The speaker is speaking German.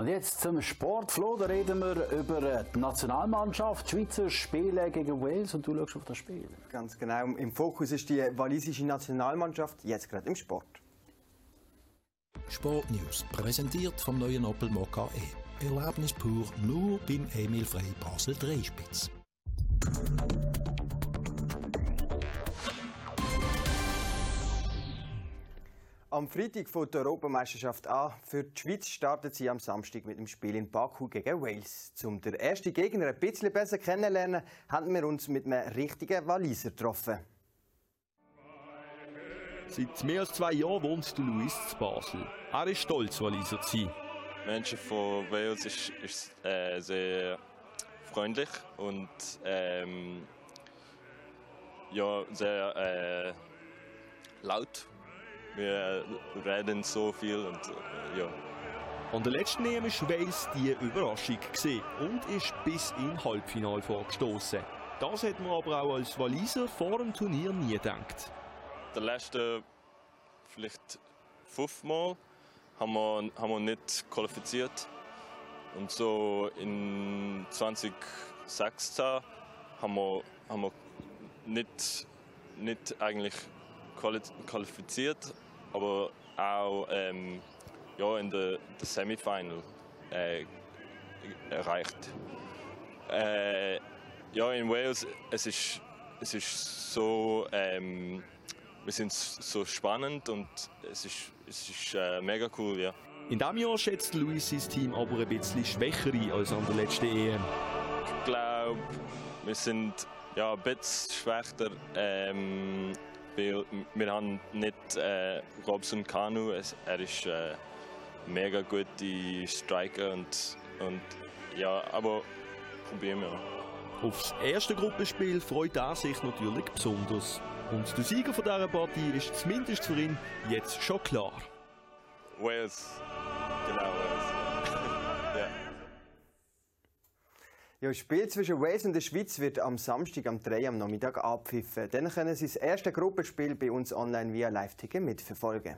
Und jetzt zum Sport. Flo, da reden wir über die Nationalmannschaft. Schweizer spielen gegen Wales und du schaust auf das Spiel. Ganz genau. Im Fokus ist die walisische Nationalmannschaft, jetzt gerade im Sport. Sportnews, präsentiert vom neuen Opel Mokka E. Erlebnis pur, nur beim Emil Frey Basel Dreispitz. Am Freitag fängt die Europameisterschaft an. Für die Schweiz startet sie am Samstag mit dem Spiel in Baku gegen Wales. Um den ersten Gegner ein bisschen besser kennenzulernen, haben wir uns mit einem richtigen Waliser getroffen. Seit mehr als zwei Jahren wohnt der Luis zu Basel. Er ist stolz, Waliser zu sein. Menschen von Wales ist, ist äh, sehr freundlich und ähm, ja, sehr äh, laut. Wir reden so viel und äh, ja. An der letzten EM war Wales die Überraschung gewesen und ist bis in Halbfinale vorgestoßen. Das hat man aber auch als Waliser vor dem Turnier nie gedacht. Der letzte vielleicht fünfmal haben wir, haben wir nicht qualifiziert. Und so in 2016 haben wir, haben wir nicht, nicht eigentlich qualifiziert, aber auch ähm, ja, in der, der Semifinal äh, erreicht. Äh, ja, in Wales es ist es ist so ähm, wir sind so spannend und es ist, es ist äh, mega cool, ja. In diesem Jahr schätzt Luis sein Team aber ein bisschen schwächer ein als an der letzten EM. Ich glaube, wir sind ja, ein bisschen schwächer. Ähm, weil wir haben nicht äh, Robson Kanu, er ist äh, mega gute Striker und, und ja, aber probieren wir. Aufs erste Gruppenspiel freut er sich natürlich besonders. Und der Sieger von dieser Partie ist zumindest für ihn jetzt schon klar. Wales. Genau, Ja, das Spiel zwischen Wales und der Schweiz wird am Samstag am 3 am Nachmittag abpfiffen. Dann können Sie das erste Gruppenspiel bei uns online via Live-Ticker mitverfolgen.